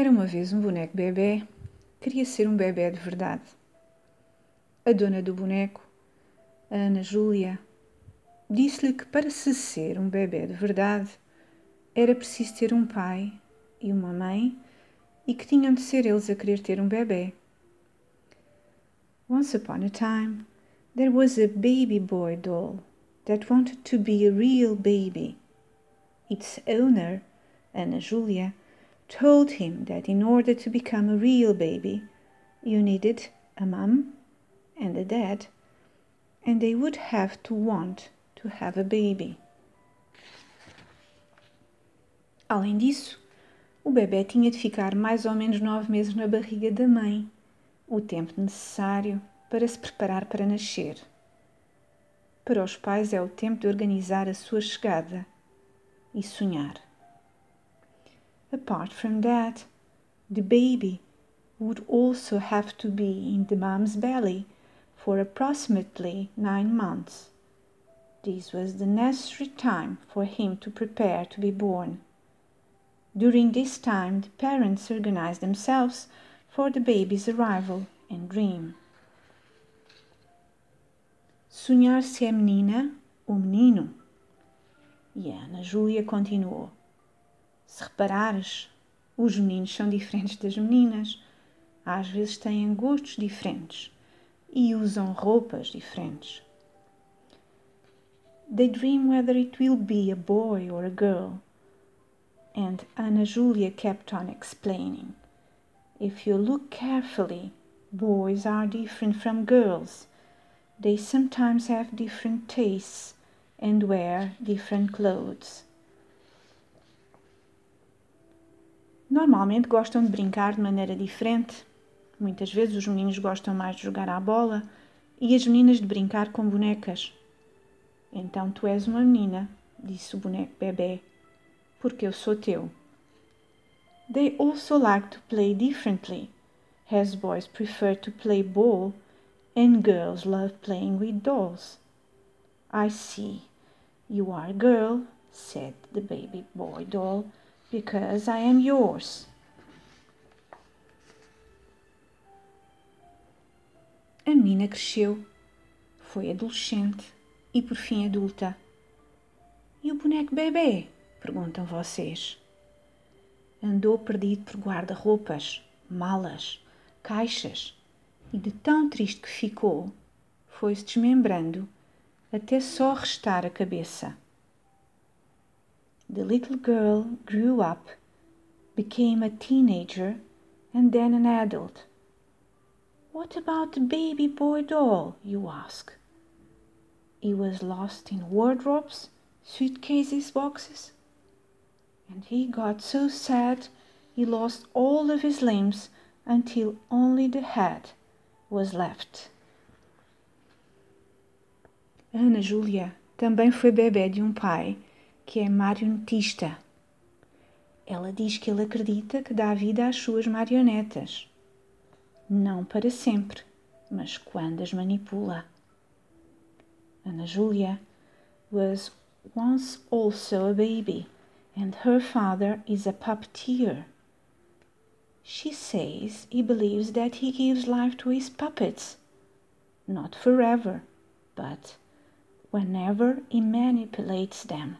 Era uma vez um boneco bebê, queria ser um bebê de verdade. A dona do boneco, a Ana Júlia, disse-lhe que para se ser um bebê de verdade era preciso ter um pai e uma mãe e que tinham de ser eles a querer ter um bebê. Once upon a time, there was a baby boy doll that wanted to be a real baby. Its owner, Ana Julia, told him that in order to become a real baby, you needed a mum and a dad, and they would have to want to have a baby. Além disso, o bebê tinha de ficar mais ou menos nove meses na barriga da mãe, o tempo necessário para se preparar para nascer. Para os pais é o tempo de organizar a sua chegada e sonhar. Apart from that, the baby would also have to be in the mom's belly for approximately nine months. This was the necessary time for him to prepare to be born. During this time, the parents organized themselves for the baby's arrival and dream. Sonhar se é menina ou um menino? E a Ana Júlia continuou. Se reparares, os meninos são diferentes das meninas. Às vezes têm gostos diferentes e usam roupas diferentes. They dream whether it will be a boy or a girl. And Anna Julia kept on explaining. If you look carefully, boys are different from girls. They sometimes have different tastes and wear different clothes. Normalmente gostam de brincar de maneira diferente. Muitas vezes os meninos gostam mais de jogar à bola e as meninas de brincar com bonecas. Então tu és uma menina, disse o boneco bebê, porque eu sou teu. They also like to play differently, as boys prefer to play ball and girls love playing with dolls. I see. You are a girl, said the baby boy doll because I am yours. A menina cresceu, foi adolescente e por fim adulta. E o boneco bebê? perguntam vocês. Andou perdido por guarda-roupas, malas, caixas e de tão triste que ficou, foi-se desmembrando até só restar a cabeça. The little girl grew up, became a teenager, and then an adult. What about the baby boy doll, you ask? He was lost in wardrobes, suitcases, boxes. And he got so sad he lost all of his limbs until only the head was left. Ana Júlia também foi bebê de um pai que é marionetista. Ela diz que ele acredita que dá vida às suas marionetas. Não para sempre, mas quando as manipula. Ana Julia was once also a baby, and her father is a puppeteer. She says he believes that he gives life to his puppets, not forever, but whenever he manipulates them.